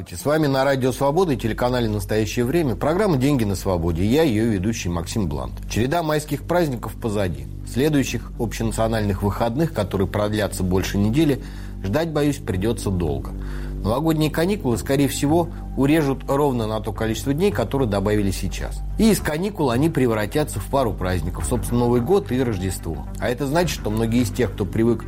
Здравствуйте, с вами на Радио Свобода и телеканале «Настоящее время» программа «Деньги на свободе». Я ее ведущий Максим Блант. Череда майских праздников позади. Следующих общенациональных выходных, которые продлятся больше недели, ждать, боюсь, придется долго. Новогодние каникулы, скорее всего, урежут ровно на то количество дней, которые добавили сейчас. И из каникул они превратятся в пару праздников, собственно, Новый год и Рождество. А это значит, что многие из тех, кто привык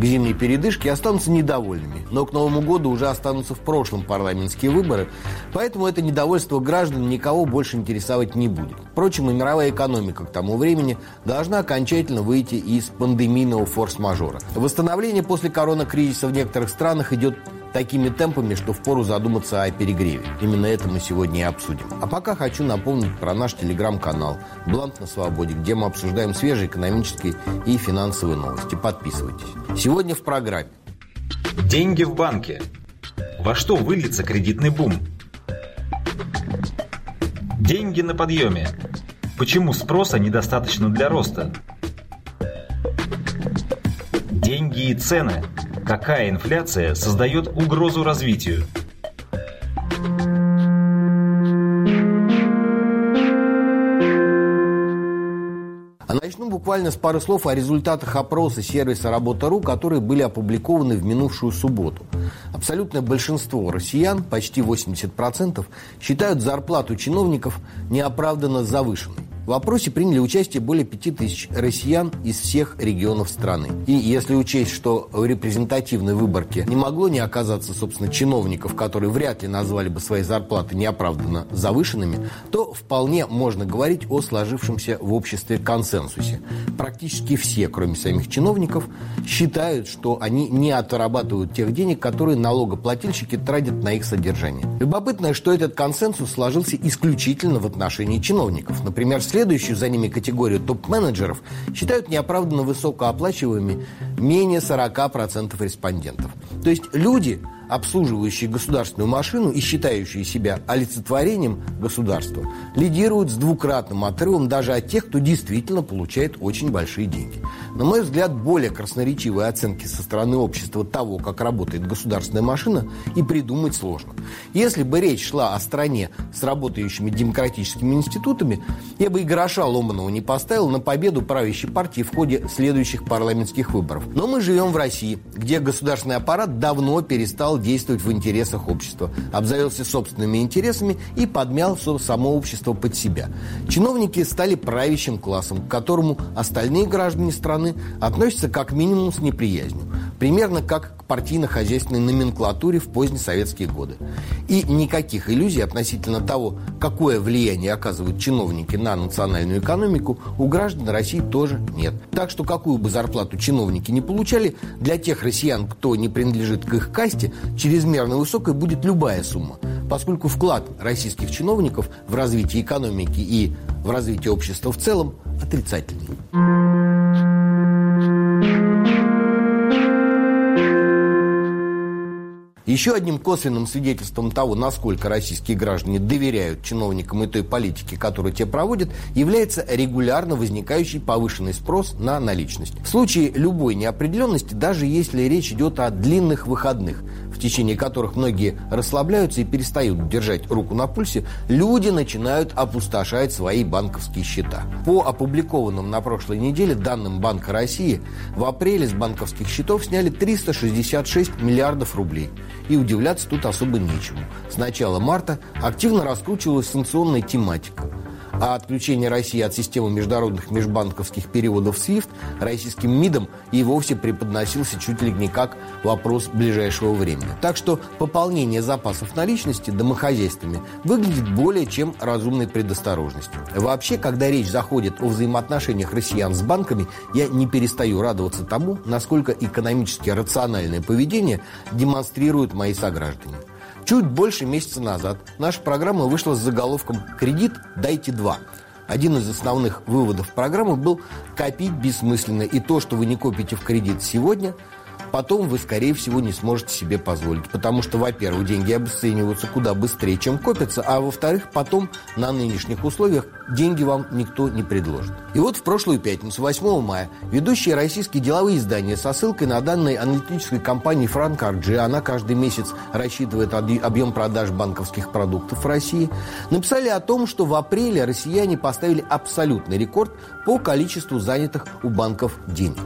к зимней передышке останутся недовольными. Но к Новому году уже останутся в прошлом парламентские выборы, поэтому это недовольство граждан никого больше интересовать не будет. Впрочем, и мировая экономика к тому времени должна окончательно выйти из пандемийного форс-мажора. Восстановление после коронакризиса в некоторых странах идет такими темпами, что впору задуматься о перегреве. Именно это мы сегодня и обсудим. А пока хочу напомнить про наш телеграм-канал «Блант на свободе», где мы обсуждаем свежие экономические и финансовые новости. Подписывайтесь. Сегодня в программе. Деньги в банке. Во что выльется кредитный бум? Деньги на подъеме. Почему спроса недостаточно для роста? Деньги и цены – Какая инфляция создает угрозу развитию? А начну буквально с пары слов о результатах опроса сервиса «Работа.ру», которые были опубликованы в минувшую субботу. Абсолютное большинство россиян, почти 80%, считают зарплату чиновников неоправданно завышенной. В опросе приняли участие более 5000 россиян из всех регионов страны. И если учесть, что в репрезентативной выборке не могло не оказаться, собственно, чиновников, которые вряд ли назвали бы свои зарплаты неоправданно завышенными, то вполне можно говорить о сложившемся в обществе консенсусе. Практически все, кроме самих чиновников, считают, что они не отрабатывают тех денег, которые налогоплательщики тратят на их содержание. Любопытно, что этот консенсус сложился исключительно в отношении чиновников. Например, след следующую за ними категорию топ-менеджеров считают неоправданно высокооплачиваемыми менее 40% респондентов. То есть люди обслуживающие государственную машину и считающие себя олицетворением государства, лидируют с двукратным отрывом даже от тех, кто действительно получает очень большие деньги. На мой взгляд, более красноречивые оценки со стороны общества того, как работает государственная машина, и придумать сложно. Если бы речь шла о стране с работающими демократическими институтами, я бы и гроша ломаного не поставил на победу правящей партии в ходе следующих парламентских выборов. Но мы живем в России, где государственный аппарат давно перестал действовать в интересах общества, обзавелся собственными интересами и подмял само общество под себя. Чиновники стали правящим классом, к которому остальные граждане страны относятся как минимум с неприязнью. Примерно как к партийно-хозяйственной номенклатуре в поздние советские годы. И никаких иллюзий относительно того, какое влияние оказывают чиновники на национальную экономику, у граждан России тоже нет. Так что какую бы зарплату чиновники не получали, для тех россиян, кто не принадлежит к их касте, чрезмерно высокой будет любая сумма, поскольку вклад российских чиновников в развитие экономики и в развитие общества в целом отрицательный. Еще одним косвенным свидетельством того, насколько российские граждане доверяют чиновникам и той политике, которую те проводят, является регулярно возникающий повышенный спрос на наличность. В случае любой неопределенности, даже если речь идет о длинных выходных, в течение которых многие расслабляются и перестают держать руку на пульсе, люди начинают опустошать свои банковские счета. По опубликованным на прошлой неделе данным Банка России, в апреле с банковских счетов сняли 366 миллиардов рублей. И удивляться тут особо нечему. С начала марта активно раскручивалась санкционная тематика а отключение России от системы международных межбанковских переводов SWIFT российским МИДом и вовсе преподносился чуть ли не как вопрос ближайшего времени. Так что пополнение запасов наличности домохозяйствами выглядит более чем разумной предосторожностью. Вообще, когда речь заходит о взаимоотношениях россиян с банками, я не перестаю радоваться тому, насколько экономически рациональное поведение демонстрируют мои сограждане. Чуть больше месяца назад наша программа вышла с заголовком «Кредит дайте два». Один из основных выводов программы был «Копить бессмысленно, и то, что вы не копите в кредит сегодня, потом вы, скорее всего, не сможете себе позволить. Потому что, во-первых, деньги обесцениваются куда быстрее, чем копятся, а во-вторых, потом на нынешних условиях деньги вам никто не предложит. И вот в прошлую пятницу, 8 мая, ведущие российские деловые издания со ссылкой на данные аналитической компании Frank RG, она каждый месяц рассчитывает объем продаж банковских продуктов в России, написали о том, что в апреле россияне поставили абсолютный рекорд по количеству занятых у банков денег.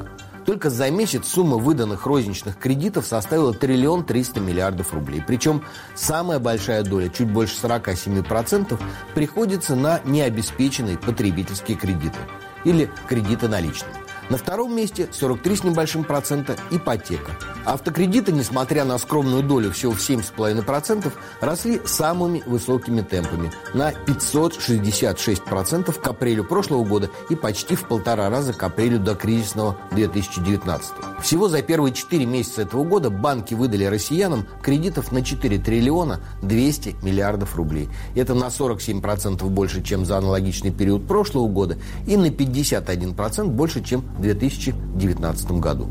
Только за месяц сумма выданных розничных кредитов составила триллион триста миллиардов рублей. Причем самая большая доля, чуть больше 47%, приходится на необеспеченные потребительские кредиты или кредиты наличными. На втором месте 43 с небольшим процента ипотека. Автокредиты, несмотря на скромную долю всего в 7,5%, росли самыми высокими темпами на 566% к апрелю прошлого года и почти в полтора раза к апрелю до кризисного 2019. Всего за первые 4 месяца этого года банки выдали россиянам кредитов на 4 триллиона 200 миллиардов рублей. Это на 47% больше, чем за аналогичный период прошлого года и на 51% больше, чем 2019 году.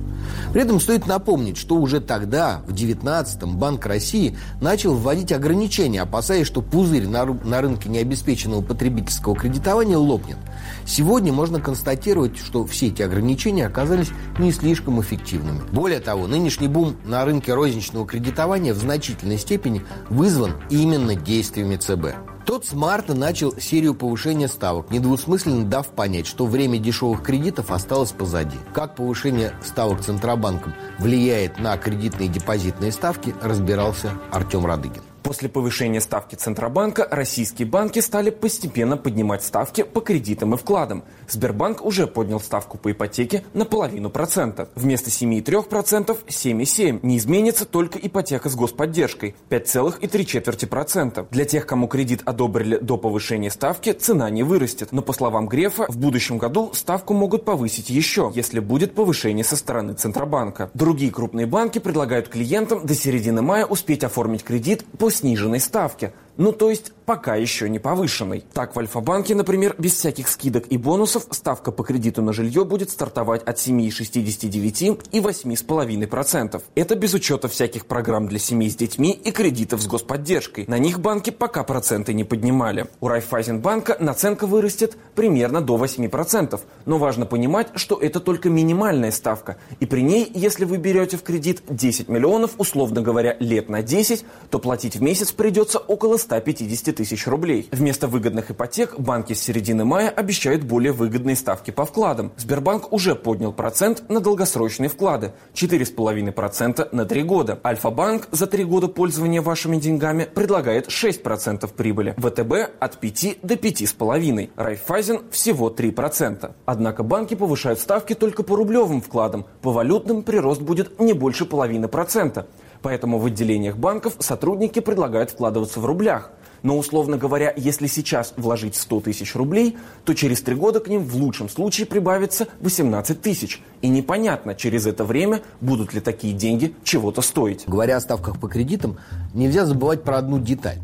При этом стоит напомнить, что уже тогда, в 2019 Банк России начал вводить ограничения, опасаясь, что пузырь на рынке необеспеченного потребительского кредитования лопнет. Сегодня можно констатировать, что все эти ограничения оказались не слишком эффективными. Более того, нынешний бум на рынке розничного кредитования в значительной степени вызван именно действиями ЦБ. Тот с марта начал серию повышения ставок, недвусмысленно дав понять, что время дешевых кредитов осталось позади. Как повышение ставок Центробанком влияет на кредитные и депозитные ставки, разбирался Артем Радыгин. После повышения ставки Центробанка российские банки стали постепенно поднимать ставки по кредитам и вкладам. Сбербанк уже поднял ставку по ипотеке на половину процента. Вместо 7,3% – 7,7%. Не изменится только ипотека с господдержкой – 5,3%. Для тех, кому кредит одобрили до повышения ставки, цена не вырастет. Но по словам Грефа, в будущем году ставку могут повысить еще, если будет повышение со стороны Центробанка. Другие крупные банки предлагают клиентам до середины мая успеть оформить кредит по сниженной ставке. Ну, то есть пока еще не повышенной. Так, в Альфа-банке, например, без всяких скидок и бонусов ставка по кредиту на жилье будет стартовать от 7,69 и 8,5%. Это без учета всяких программ для семей с детьми и кредитов с господдержкой. На них банки пока проценты не поднимали. У Райфайзенбанка наценка вырастет примерно до 8%. Но важно понимать, что это только минимальная ставка. И при ней, если вы берете в кредит 10 миллионов, условно говоря, лет на 10, то платить в месяц придется около 150 тысяч рублей. Вместо выгодных ипотек банки с середины мая обещают более выгодные ставки по вкладам. Сбербанк уже поднял процент на долгосрочные вклады – 4,5% на 3 года. Альфа-банк за 3 года пользования вашими деньгами предлагает 6% прибыли. ВТБ от 5 до 5,5%. Райфайзен всего 3%. Однако банки повышают ставки только по рублевым вкладам. По валютным прирост будет не больше половины процента. Поэтому в отделениях банков сотрудники предлагают вкладываться в рублях. Но, условно говоря, если сейчас вложить 100 тысяч рублей, то через три года к ним в лучшем случае прибавится 18 тысяч. И непонятно, через это время будут ли такие деньги чего-то стоить. Говоря о ставках по кредитам, нельзя забывать про одну деталь.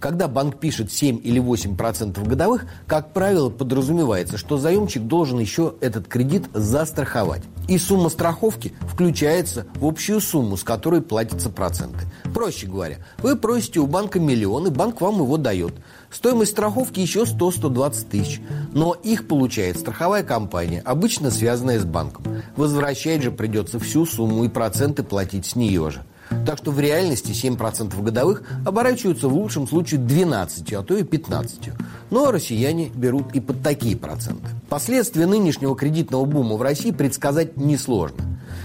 Когда банк пишет 7 или 8% годовых, как правило, подразумевается, что заемщик должен еще этот кредит застраховать. И сумма страховки включается в общую сумму, с которой платятся проценты. Проще говоря, вы просите у банка миллион, и банк вам его дает. Стоимость страховки еще 100-120 тысяч. Но их получает страховая компания, обычно связанная с банком. Возвращать же придется всю сумму и проценты платить с нее же. Так что в реальности 7% годовых оборачиваются в лучшем случае 12, а то и 15. Но россияне берут и под такие проценты. Последствия нынешнего кредитного бума в России предсказать несложно.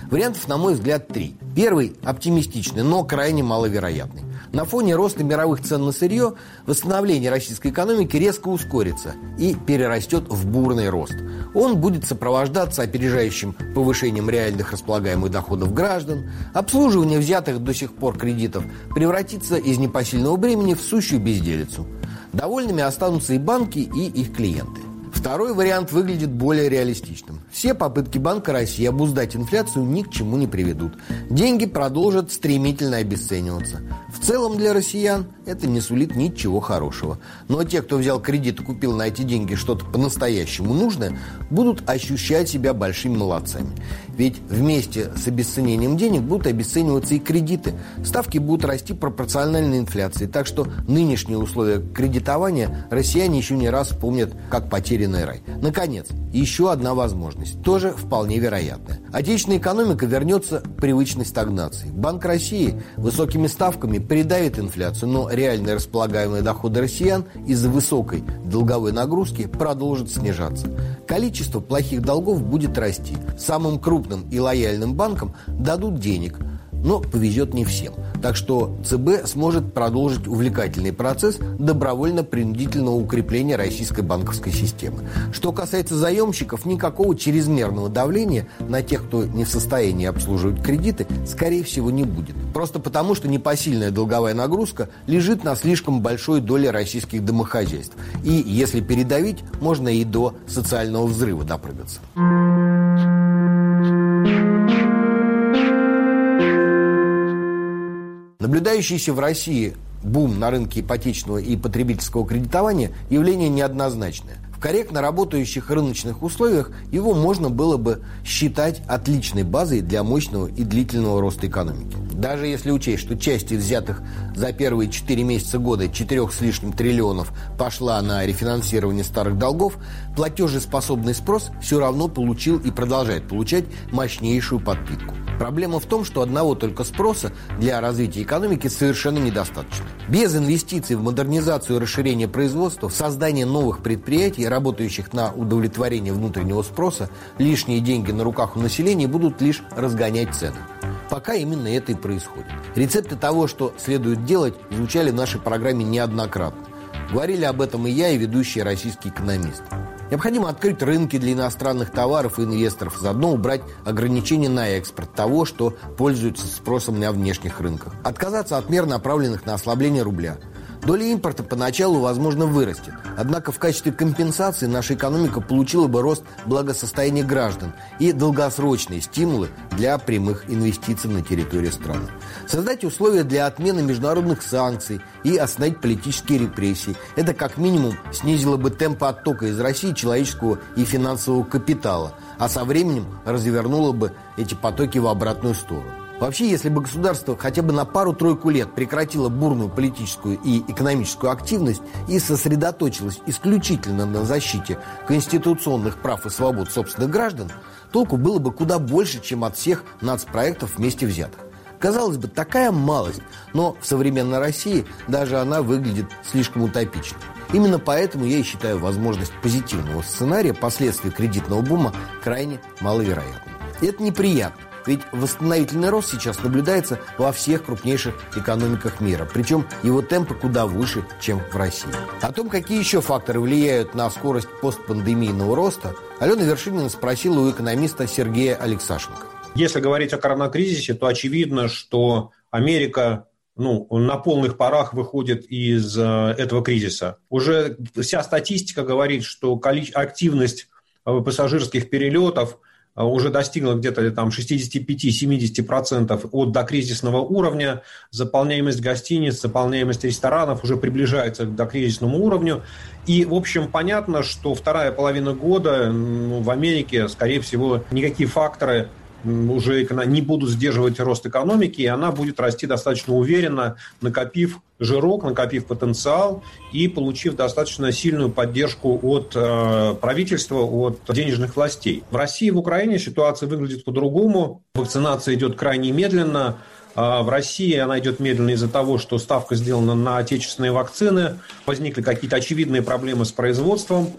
Вариантов, на мой взгляд, три. Первый – оптимистичный, но крайне маловероятный. На фоне роста мировых цен на сырье восстановление российской экономики резко ускорится и перерастет в бурный рост. Он будет сопровождаться опережающим повышением реальных располагаемых доходов граждан, обслуживание взятых до сих пор кредитов превратится из непосильного бремени в сущую безделицу. Довольными останутся и банки, и их клиенты. Второй вариант выглядит более реалистичным. Все попытки Банка России обуздать инфляцию ни к чему не приведут. Деньги продолжат стремительно обесцениваться. В целом для россиян это не сулит ничего хорошего. Но те, кто взял кредит и купил на эти деньги что-то по-настоящему нужное, будут ощущать себя большими молодцами. Ведь вместе с обесценением денег будут обесцениваться и кредиты. Ставки будут расти пропорционально инфляции. Так что нынешние условия кредитования россияне еще не раз помнят как потерянный рай. Наконец, еще одна возможность, тоже вполне вероятная. Отечественная экономика вернется к привычной стагнации. Банк России высокими ставками придавит инфляцию, но реальные располагаемые доходы россиян из-за высокой долговой нагрузки продолжат снижаться. Количество плохих долгов будет расти. Самым крупным и лояльным банкам дадут денег – но повезет не всем. Так что ЦБ сможет продолжить увлекательный процесс добровольно-принудительного укрепления российской банковской системы. Что касается заемщиков, никакого чрезмерного давления на тех, кто не в состоянии обслуживать кредиты, скорее всего, не будет. Просто потому, что непосильная долговая нагрузка лежит на слишком большой доле российских домохозяйств. И если передавить, можно и до социального взрыва допрыгаться. Наблюдающийся в России бум на рынке ипотечного и потребительского кредитования явление неоднозначное. Корректно работающих рыночных условиях его можно было бы считать отличной базой для мощного и длительного роста экономики. Даже если учесть, что часть из взятых за первые 4 месяца года 4 с лишним триллионов пошла на рефинансирование старых долгов, платежеспособный спрос все равно получил и продолжает получать мощнейшую подпитку. Проблема в том, что одного только спроса для развития экономики совершенно недостаточно. Без инвестиций в модернизацию и расширение производства, в создание новых предприятий, работающих на удовлетворение внутреннего спроса, лишние деньги на руках у населения будут лишь разгонять цены. Пока именно это и происходит. Рецепты того, что следует делать, звучали в нашей программе неоднократно. Говорили об этом и я, и ведущий российский экономист. Необходимо открыть рынки для иностранных товаров и инвесторов, заодно убрать ограничения на экспорт того, что пользуется спросом на внешних рынках. Отказаться от мер, направленных на ослабление рубля – Доля импорта поначалу, возможно, вырастет. Однако в качестве компенсации наша экономика получила бы рост благосостояния граждан и долгосрочные стимулы для прямых инвестиций на территории страны. Создать условия для отмены международных санкций и остановить политические репрессии. Это как минимум снизило бы темпы оттока из России человеческого и финансового капитала, а со временем развернуло бы эти потоки в обратную сторону. Вообще, если бы государство хотя бы на пару-тройку лет прекратило бурную политическую и экономическую активность и сосредоточилось исключительно на защите конституционных прав и свобод собственных граждан, толку было бы куда больше, чем от всех нацпроектов вместе взятых. Казалось бы, такая малость, но в современной России даже она выглядит слишком утопично. Именно поэтому я и считаю возможность позитивного сценария последствий кредитного бума крайне маловероятной. И это неприятно. Ведь восстановительный рост сейчас наблюдается во всех крупнейших экономиках мира. Причем его темпы куда выше, чем в России. О том, какие еще факторы влияют на скорость постпандемийного роста, Алена Вершинина спросила у экономиста Сергея Алексашенко. Если говорить о коронакризисе, то очевидно, что Америка ну, на полных парах выходит из э, этого кризиса. Уже вся статистика говорит, что активность э, пассажирских перелетов – уже достигла где-то там 65-70% от докризисного уровня. Заполняемость гостиниц, заполняемость ресторанов уже приближается к докризисному уровню. И, в общем, понятно, что вторая половина года ну, в Америке, скорее всего, никакие факторы уже не будут сдерживать рост экономики, и она будет расти достаточно уверенно, накопив жирок, накопив потенциал и получив достаточно сильную поддержку от э, правительства, от денежных властей. В России и в Украине ситуация выглядит по-другому. Вакцинация идет крайне медленно. А в России она идет медленно из-за того, что ставка сделана на отечественные вакцины. Возникли какие-то очевидные проблемы с производством.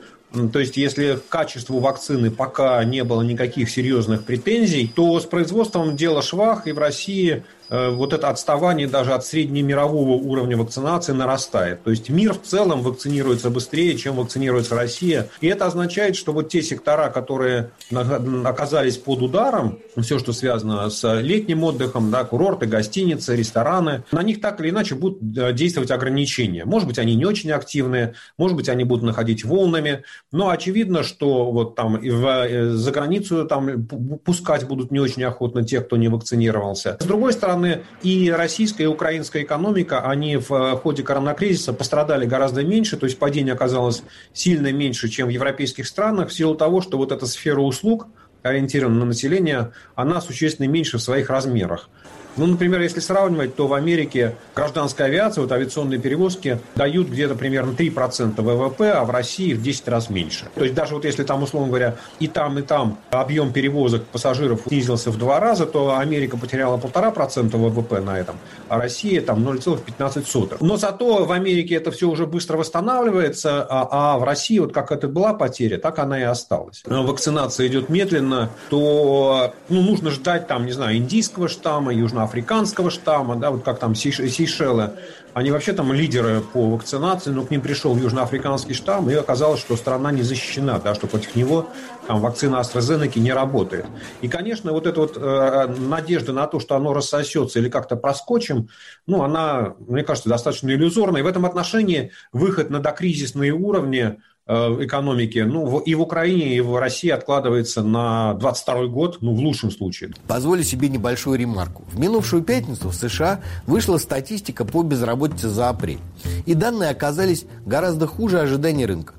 То есть, если к качеству вакцины пока не было никаких серьезных претензий, то с производством дело швах, и в России вот это отставание даже от среднемирового уровня вакцинации нарастает. То есть мир в целом вакцинируется быстрее, чем вакцинируется Россия. И это означает, что вот те сектора, которые оказались под ударом, все, что связано с летним отдыхом, да, курорты, гостиницы, рестораны, на них так или иначе будут э, действовать ограничения. Может быть, они не очень активные, может быть, они будут находить волнами, Но очевидно, что вот там в, э, за границу там пускать будут не очень охотно те, кто не вакцинировался. С другой стороны, и российская, и украинская экономика, они в ходе коронакризиса пострадали гораздо меньше, то есть падение оказалось сильно меньше, чем в европейских странах, в силу того, что вот эта сфера услуг, ориентирована на население, она существенно меньше в своих размерах. Ну, например, если сравнивать, то в Америке гражданская авиация, вот авиационные перевозки дают где-то примерно 3% ВВП, а в России в 10 раз меньше. То есть даже вот если там, условно говоря, и там, и там объем перевозок пассажиров снизился в два раза, то Америка потеряла полтора процента ВВП на этом, а Россия там 0,15. Но зато в Америке это все уже быстро восстанавливается, а, а в России вот как это была потеря, так она и осталась. Вакцинация идет медленно, то ну, нужно ждать там, не знаю, индийского штамма, южно африканского штамма, да, вот как там Сейшелы, они вообще там лидеры по вакцинации, но к ним пришел южноафриканский штамм, и оказалось, что страна не защищена, да, что против него там, вакцина AstraZeneca не работает. И, конечно, вот эта вот э, надежда на то, что оно рассосется или как-то проскочим, ну, она, мне кажется, достаточно иллюзорная. И в этом отношении выход на докризисные уровни экономики, ну, и в Украине, и в России откладывается на 22 год, ну, в лучшем случае. Позволю себе небольшую ремарку. В минувшую пятницу в США вышла статистика по безработице за апрель. И данные оказались гораздо хуже ожиданий рынка.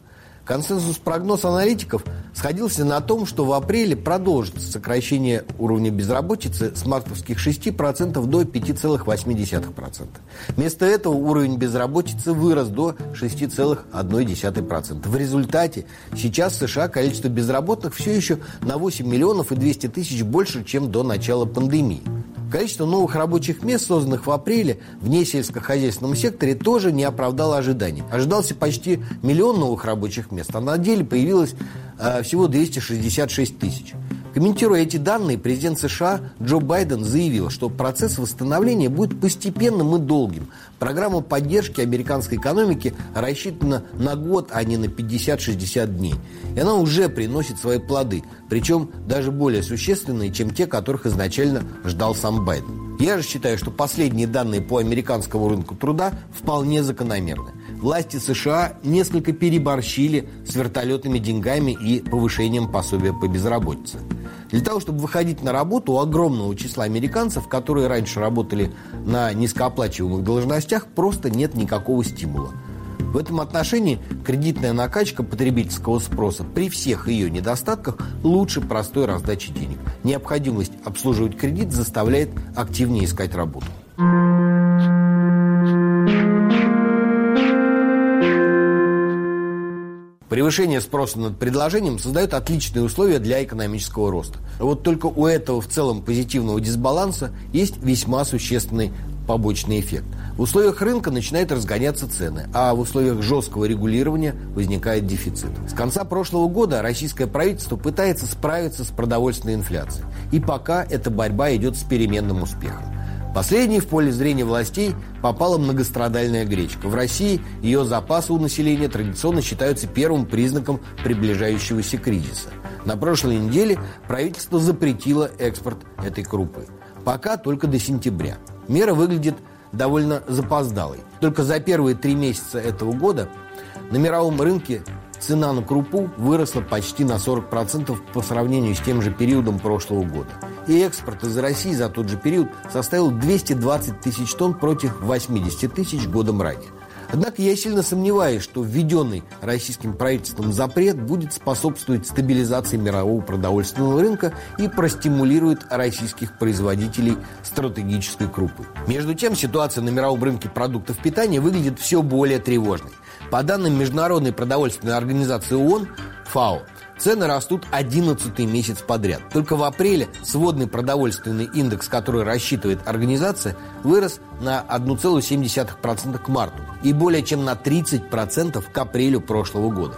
Консенсус прогноз аналитиков сходился на том, что в апреле продолжится сокращение уровня безработицы с мартовских 6% до 5,8%. Вместо этого уровень безработицы вырос до 6,1%. В результате сейчас в США количество безработных все еще на 8 миллионов и 200 тысяч больше, чем до начала пандемии. Количество новых рабочих мест, созданных в апреле в несельскохозяйственном секторе, тоже не оправдало ожиданий. Ожидался почти миллион новых рабочих мест, а на деле появилось э, всего 266 тысяч. Комментируя эти данные, президент США Джо Байден заявил, что процесс восстановления будет постепенным и долгим. Программа поддержки американской экономики рассчитана на год, а не на 50-60 дней. И она уже приносит свои плоды, причем даже более существенные, чем те, которых изначально ждал сам Байден. Я же считаю, что последние данные по американскому рынку труда вполне закономерны власти США несколько переборщили с вертолетными деньгами и повышением пособия по безработице. Для того, чтобы выходить на работу у огромного числа американцев, которые раньше работали на низкооплачиваемых должностях, просто нет никакого стимула. В этом отношении кредитная накачка потребительского спроса при всех ее недостатках лучше простой раздачи денег. Необходимость обслуживать кредит заставляет активнее искать работу. Превышение спроса над предложением создает отличные условия для экономического роста. Вот только у этого в целом позитивного дисбаланса есть весьма существенный побочный эффект. В условиях рынка начинают разгоняться цены, а в условиях жесткого регулирования возникает дефицит. С конца прошлого года российское правительство пытается справиться с продовольственной инфляцией. И пока эта борьба идет с переменным успехом. Последней в поле зрения властей попала многострадальная гречка. В России ее запасы у населения традиционно считаются первым признаком приближающегося кризиса. На прошлой неделе правительство запретило экспорт этой крупы. Пока только до сентября. Мера выглядит довольно запоздалой. Только за первые три месяца этого года на мировом рынке цена на крупу выросла почти на 40% по сравнению с тем же периодом прошлого года. И экспорт из России за тот же период составил 220 тысяч тонн против 80 тысяч годом ранее. Однако я сильно сомневаюсь, что введенный российским правительством запрет будет способствовать стабилизации мирового продовольственного рынка и простимулирует российских производителей стратегической крупы. Между тем, ситуация на мировом рынке продуктов питания выглядит все более тревожной. По данным Международной продовольственной организации ООН, ФАО, цены растут 11 месяц подряд. Только в апреле сводный продовольственный индекс, который рассчитывает организация, вырос на 1,7% к марту и более чем на 30% к апрелю прошлого года.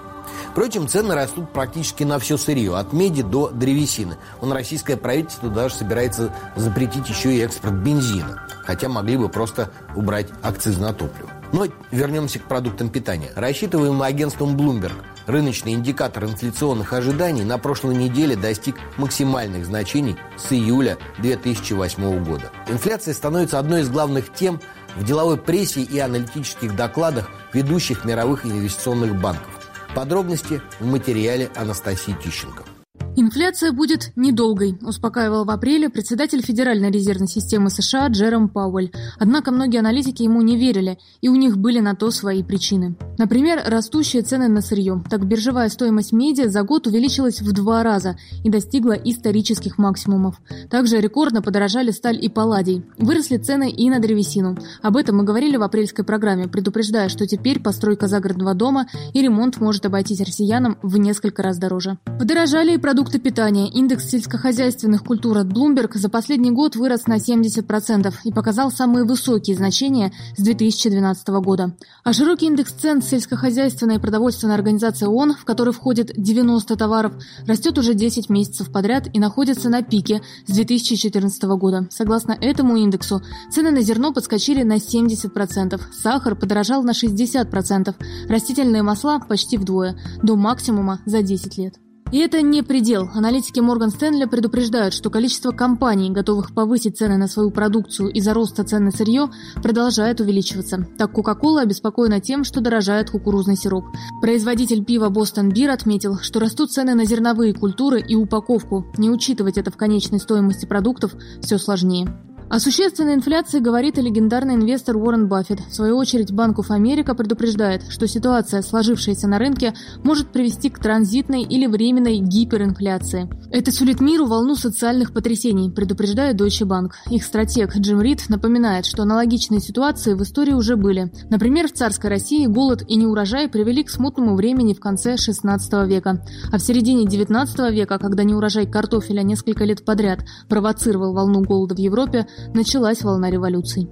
Впрочем, цены растут практически на все сырье, от меди до древесины. Он российское правительство даже собирается запретить еще и экспорт бензина, хотя могли бы просто убрать акциз на топливо. Но вернемся к продуктам питания. Рассчитываемый агентством Bloomberg рыночный индикатор инфляционных ожиданий на прошлой неделе достиг максимальных значений с июля 2008 года. Инфляция становится одной из главных тем в деловой прессе и аналитических докладах ведущих мировых инвестиционных банков. Подробности в материале Анастасии Тищенко. Инфляция будет недолгой, успокаивал в апреле председатель Федеральной резервной системы США Джером Пауэль. Однако многие аналитики ему не верили, и у них были на то свои причины. Например, растущие цены на сырье. Так биржевая стоимость меди за год увеличилась в два раза и достигла исторических максимумов. Также рекордно подорожали сталь и палладий. Выросли цены и на древесину. Об этом мы говорили в апрельской программе, предупреждая, что теперь постройка загородного дома и ремонт может обойтись россиянам в несколько раз дороже. Подорожали и продукты продукты питания. Индекс сельскохозяйственных культур от Bloomberg за последний год вырос на 70% и показал самые высокие значения с 2012 года. А широкий индекс цен сельскохозяйственной и продовольственной организации ООН, в который входит 90 товаров, растет уже 10 месяцев подряд и находится на пике с 2014 года. Согласно этому индексу, цены на зерно подскочили на 70%, сахар подорожал на 60%, растительные масла почти вдвое, до максимума за 10 лет. И это не предел. Аналитики Морган Стэнли предупреждают, что количество компаний, готовых повысить цены на свою продукцию из-за роста цен на сырье, продолжает увеличиваться. Так Coca-Cola обеспокоена тем, что дорожает кукурузный сироп. Производитель пива Boston Beer отметил, что растут цены на зерновые культуры и упаковку. Не учитывать это в конечной стоимости продуктов все сложнее. О существенной инфляции говорит и легендарный инвестор Уоррен Баффет. В свою очередь, Банк of Америка предупреждает, что ситуация, сложившаяся на рынке, может привести к транзитной или временной гиперинфляции. Это сулит миру волну социальных потрясений, предупреждает Deutsche Bank. Их стратег Джим Рид напоминает, что аналогичные ситуации в истории уже были. Например, в царской России голод и неурожай привели к смутному времени в конце XVI века. А в середине XIX века, когда неурожай картофеля несколько лет подряд провоцировал волну голода в Европе, началась волна революций.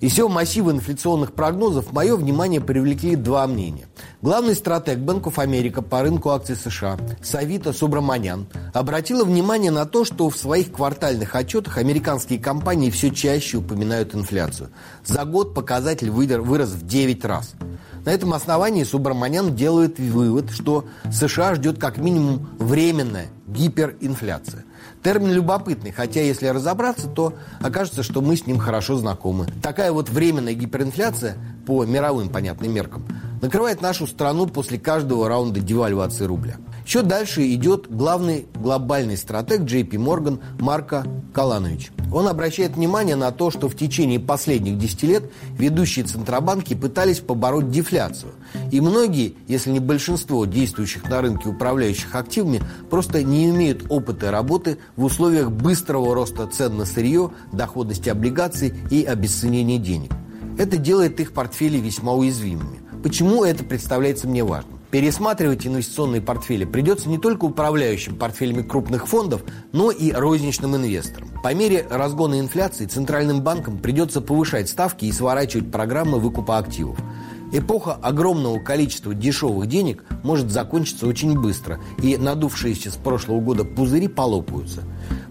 Из всего массива инфляционных прогнозов мое внимание привлекли два мнения. Главный стратег Банков Америка по рынку акций США Савита Субраманян обратила внимание на то, что в своих квартальных отчетах американские компании все чаще упоминают инфляцию. За год показатель вырос в 9 раз. На этом основании Субраманян делает вывод, что США ждет как минимум временная гиперинфляция. Термин любопытный, хотя если разобраться, то окажется, что мы с ним хорошо знакомы. Такая вот временная гиперинфляция, по мировым понятным меркам, накрывает нашу страну после каждого раунда девальвации рубля. Еще дальше идет главный глобальный стратег JP Morgan Марко Каланович. Он обращает внимание на то, что в течение последних 10 лет ведущие центробанки пытались побороть дефляцию. И многие, если не большинство действующих на рынке управляющих активами, просто не имеют опыта работы в условиях быстрого роста цен на сырье, доходности облигаций и обесценения денег. Это делает их портфели весьма уязвимыми. Почему это представляется мне важным? Пересматривать инвестиционные портфели придется не только управляющим портфелями крупных фондов, но и розничным инвесторам. По мере разгона инфляции Центральным банкам придется повышать ставки и сворачивать программы выкупа активов. Эпоха огромного количества дешевых денег может закончиться очень быстро, и надувшиеся с прошлого года пузыри полопаются.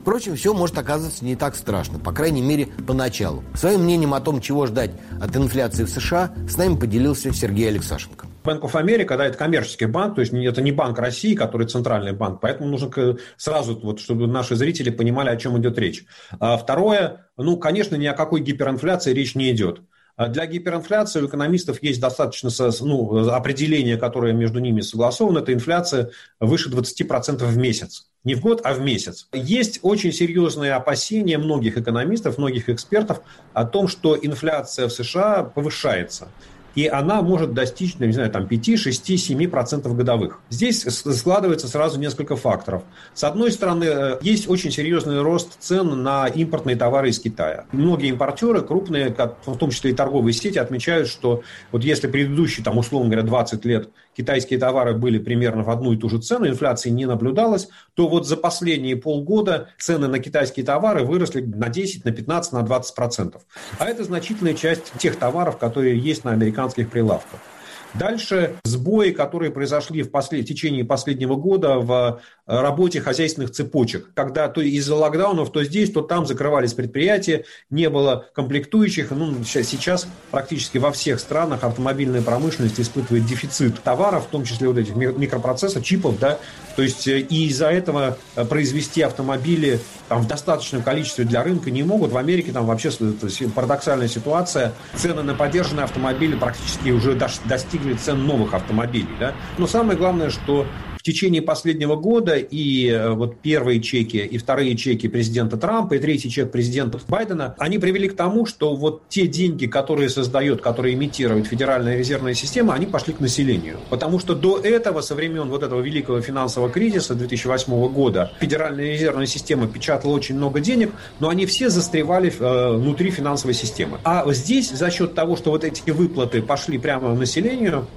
Впрочем, все может оказаться не так страшно, по крайней мере, поначалу. Своим мнением о том, чего ждать от инфляции в США, с нами поделился Сергей Алексашенко. Bank of America, да, это коммерческий банк, то есть это не банк России, который центральный банк, поэтому нужно сразу, вот, чтобы наши зрители понимали, о чем идет речь. А второе, ну, конечно, ни о какой гиперинфляции речь не идет. А для гиперинфляции у экономистов есть достаточно ну, определение, которое между ними согласовано. Это инфляция выше 20% в месяц. Не в год, а в месяц. Есть очень серьезные опасения многих экономистов, многих экспертов о том, что инфляция в США повышается и она может достичь, ну, не знаю, там 5, 6, 7% годовых. Здесь складывается сразу несколько факторов. С одной стороны, э, есть очень серьезный рост цен на импортные товары из Китая. Многие импортеры, крупные, в том числе и торговые сети, отмечают, что вот если предыдущие, там, условно говоря, 20 лет китайские товары были примерно в одну и ту же цену, инфляции не наблюдалось, то вот за последние полгода цены на китайские товары выросли на 10, на 15, на 20 процентов. А это значительная часть тех товаров, которые есть на американских прилавках. Дальше сбои, которые произошли в, послед... в течение последнего года в э, работе хозяйственных цепочек. Когда то из-за локдаунов то здесь, то там закрывались предприятия, не было комплектующих. Ну, сейчас практически во всех странах автомобильная промышленность испытывает дефицит товаров, в том числе вот этих микропроцессов, чипов. Да? То есть э, и из-за этого э, произвести автомобили там, в достаточном количестве для рынка не могут. В Америке там вообще парадоксальная ситуация. Цены на поддержанные автомобили практически уже достигли достигли цен новых автомобилей. Да? Но самое главное, что течение последнего года и э, вот первые чеки, и вторые чеки президента Трампа, и третий чек президента Байдена, они привели к тому, что вот те деньги, которые создает, которые имитирует Федеральная резервная система, они пошли к населению. Потому что до этого, со времен вот этого великого финансового кризиса 2008 года, Федеральная резервная система печатала очень много денег, но они все застревали э, внутри финансовой системы. А здесь за счет того, что вот эти выплаты пошли прямо населению,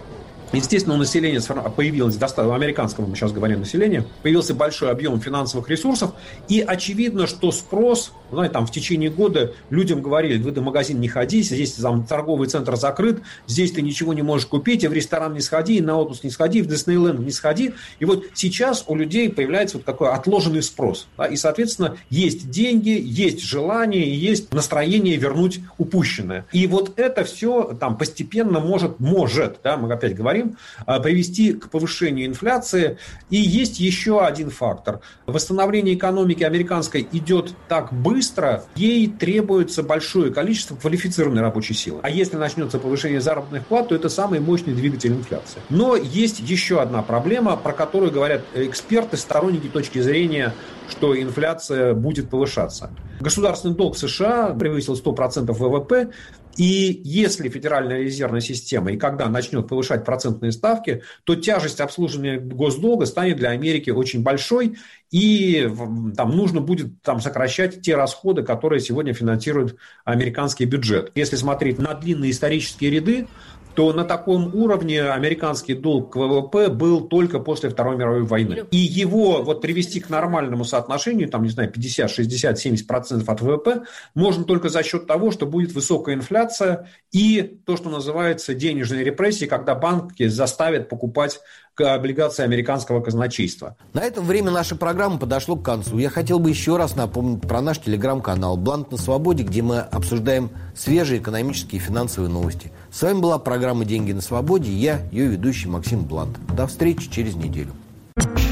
Естественно, у населения появилось, в американском мы сейчас говорим население, появился большой объем финансовых ресурсов, и очевидно, что спрос, знаете, там в течение года людям говорили, вы до магазина не ходите, здесь там торговый центр закрыт, здесь ты ничего не можешь купить, и в ресторан не сходи, и на отпуск не сходи, в Диснейленд не сходи. И вот сейчас у людей появляется вот такой отложенный спрос. Да, и, соответственно, есть деньги, есть желание, есть настроение вернуть упущенное. И вот это все там постепенно может, может, да, мы опять говорим, говорим, а, привести к повышению инфляции. И есть еще один фактор. Восстановление экономики американской идет так быстро, ей требуется большое количество квалифицированной рабочей силы. А если начнется повышение заработных плат, то это самый мощный двигатель инфляции. Но есть еще одна проблема, про которую говорят эксперты, сторонники точки зрения что инфляция будет повышаться. Государственный долг США превысил 100% ВВП, и если Федеральная резервная система и когда начнет повышать процентные ставки, то тяжесть обслуживания госдолга станет для Америки очень большой, и там нужно будет там, сокращать те расходы, которые сегодня финансирует американский бюджет. Если смотреть на длинные исторические ряды, то на таком уровне американский долг к ВВП был только после Второй мировой войны. И его вот привести к нормальному соотношению, там, не знаю, 50, 60, 70 процентов от ВВП, можно только за счет того, что будет высокая инфляция и то, что называется денежные репрессии, когда банки заставят покупать облигации американского казначейства. На этом время нашей программы подошло к концу. Я хотел бы еще раз напомнить про наш телеграм-канал «Блант на свободе», где мы обсуждаем свежие экономические и финансовые новости. С вами была программа «Деньги на свободе» я, ее ведущий Максим Блант. До встречи через неделю. Привет,